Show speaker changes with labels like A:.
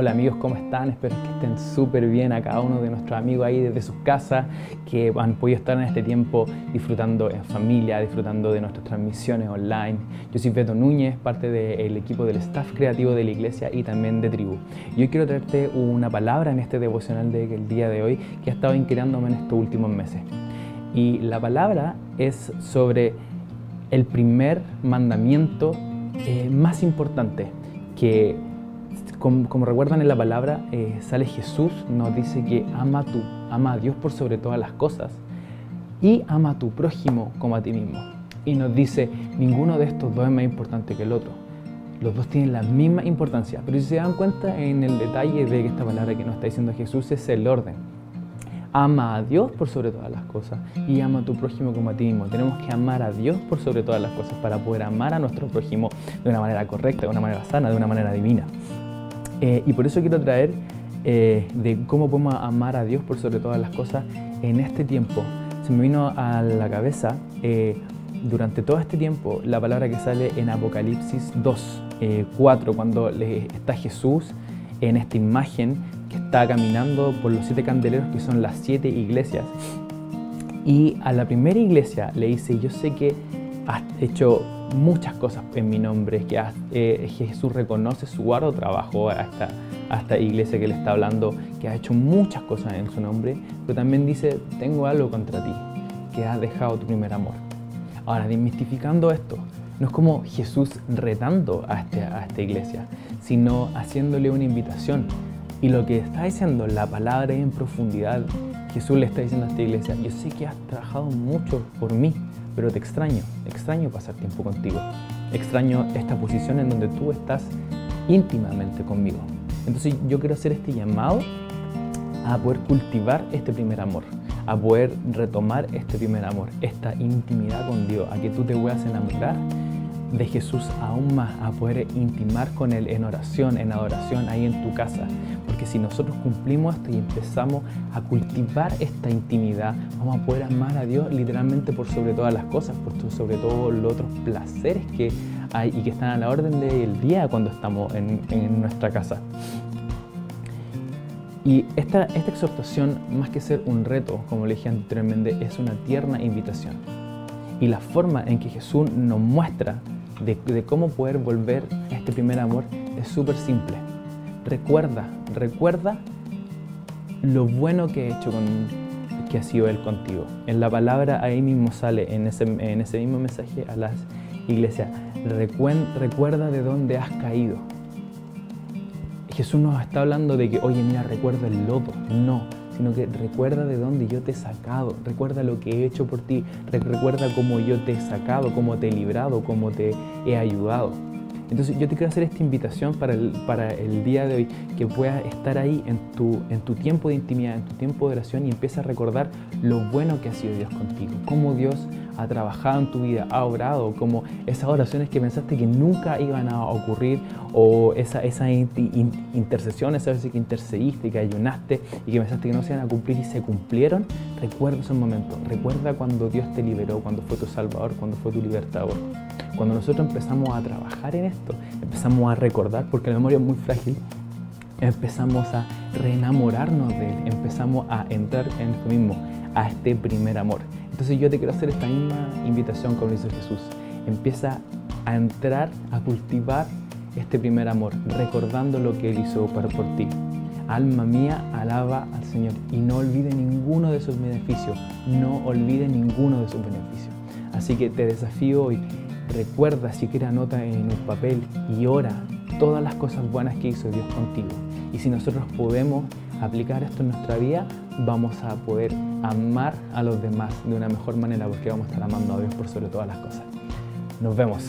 A: Hola amigos, ¿cómo están? Espero que estén súper bien a cada uno de nuestros amigos ahí desde sus casas, que han podido estar en este tiempo disfrutando en familia, disfrutando de nuestras transmisiones online. Yo soy Beto Núñez, parte del equipo del staff creativo de la iglesia y también de Tribu. Y hoy quiero traerte una palabra en este devocional del día de hoy que ha estado inquietándome en estos últimos meses. Y la palabra es sobre el primer mandamiento eh, más importante que como, recuerdan en la palabra, eh, sale Jesús, nos dice que ama, tú, ama a Dios por sobre todas las cosas y ama a tu prójimo como a ti mismo. Y nos dice, ninguno de estos dos es más importante que el otro. Los dos tienen la misma importancia, pero si se dan cuenta en el detalle de que esta palabra que nos está diciendo Jesús es el orden. Ama a Dios por sobre todas las cosas y ama a tu prójimo como a ti mismo. Tenemos que amar a Dios por sobre todas las cosas para poder amar a nuestro prójimo de una manera correcta, de una manera sana, de una manera divina. Eh, y por eso quiero traer eh, de cómo podemos amar a Dios por sobre todas las cosas en este tiempo. Se me vino a la cabeza eh, durante todo este tiempo la palabra que sale en Apocalipsis 2, 4, cuando está Jesús en esta imagen que está caminando por los siete candeleros que son las siete iglesias. Y a la primera iglesia le dice, yo sé que has hecho muchas cosas en mi nombre, que eh, Jesús reconoce su arduo trabajo a esta, a esta iglesia que le está hablando, que ha hecho muchas cosas en su nombre, pero también dice, tengo algo contra ti, que has dejado tu primer amor. Ahora, desmistificando esto, no es como Jesús retando a, este, a esta iglesia, sino haciéndole una invitación. Y lo que está diciendo la palabra en profundidad, Jesús le está diciendo a esta iglesia, yo sé que has trabajado mucho por mí, pero te extraño, extraño pasar tiempo contigo. Extraño esta posición en donde tú estás íntimamente conmigo. Entonces yo quiero hacer este llamado a poder cultivar este primer amor, a poder retomar este primer amor, esta intimidad con Dios, a que tú te puedas enamorar de Jesús aún más, a poder intimar con Él en oración, en adoración, ahí en tu casa. Porque si nosotros cumplimos esto y empezamos a cultivar esta intimidad, vamos a poder amar a Dios literalmente por sobre todas las cosas, por sobre todos los otros placeres que hay y que están a la orden del día cuando estamos en, nuestra casa. Y esta, esta exhortación, más que ser un reto, como le dije anteriormente, es una tierna invitación. Y la forma en que Jesús nos muestra de, cómo poder volver a este primer amor es súper simple. Recuerda, recuerda lo bueno que he hecho con, que ha sido Él contigo. En la palabra ahí mismo sale, en ese, en ese mismo mensaje a las iglesias, recuerda de dónde has caído. Jesús nos está hablando de que, oye, mira, recuerda el lodo. No, sino que recuerda de dónde yo te he sacado, recuerda lo que he hecho por ti, recuerda cómo yo te he sacado, cómo te he librado, cómo te he ayudado. Entonces yo te quiero hacer esta invitación para el, día de hoy, que puedas estar ahí en tu, en tu tiempo de intimidad, en tu tiempo de oración y empieza a recordar lo bueno que ha sido Dios contigo, cómo Dios ha trabajado en tu vida, ha orado, como esas oraciones que pensaste que nunca iban a ocurrir o esa, esa intercesión, esa veces que intercediste, que ayunaste y que pensaste que no se iban a cumplir y se cumplieron, recuerda esos momentos, recuerda cuando Dios te liberó, cuando fue tu salvador, cuando fue tu libertador. Cuando nosotros empezamos a trabajar en esto, empezamos a recordar, porque la memoria es muy frágil, empezamos a reenamorarnos de Él, empezamos a entrar en esto mismo, a este primer amor. Entonces yo te quiero hacer esta misma invitación como hizo Jesús. Empieza a entrar, a cultivar este primer amor, recordando lo que Él hizo por, por ti. Alma mía, alaba al Señor y no olvide ninguno de sus beneficios, no olvide ninguno de sus beneficios. Así que te desafío hoy, recuerda, si quieres anota en un papel y ora todas las cosas buenas que hizo Dios contigo. Y si nosotros podemos aplicar esto en nuestra vida, vamos a poder amar a los demás de una mejor manera porque vamos a estar amando a Dios por sobre todas las cosas. Nos vemos.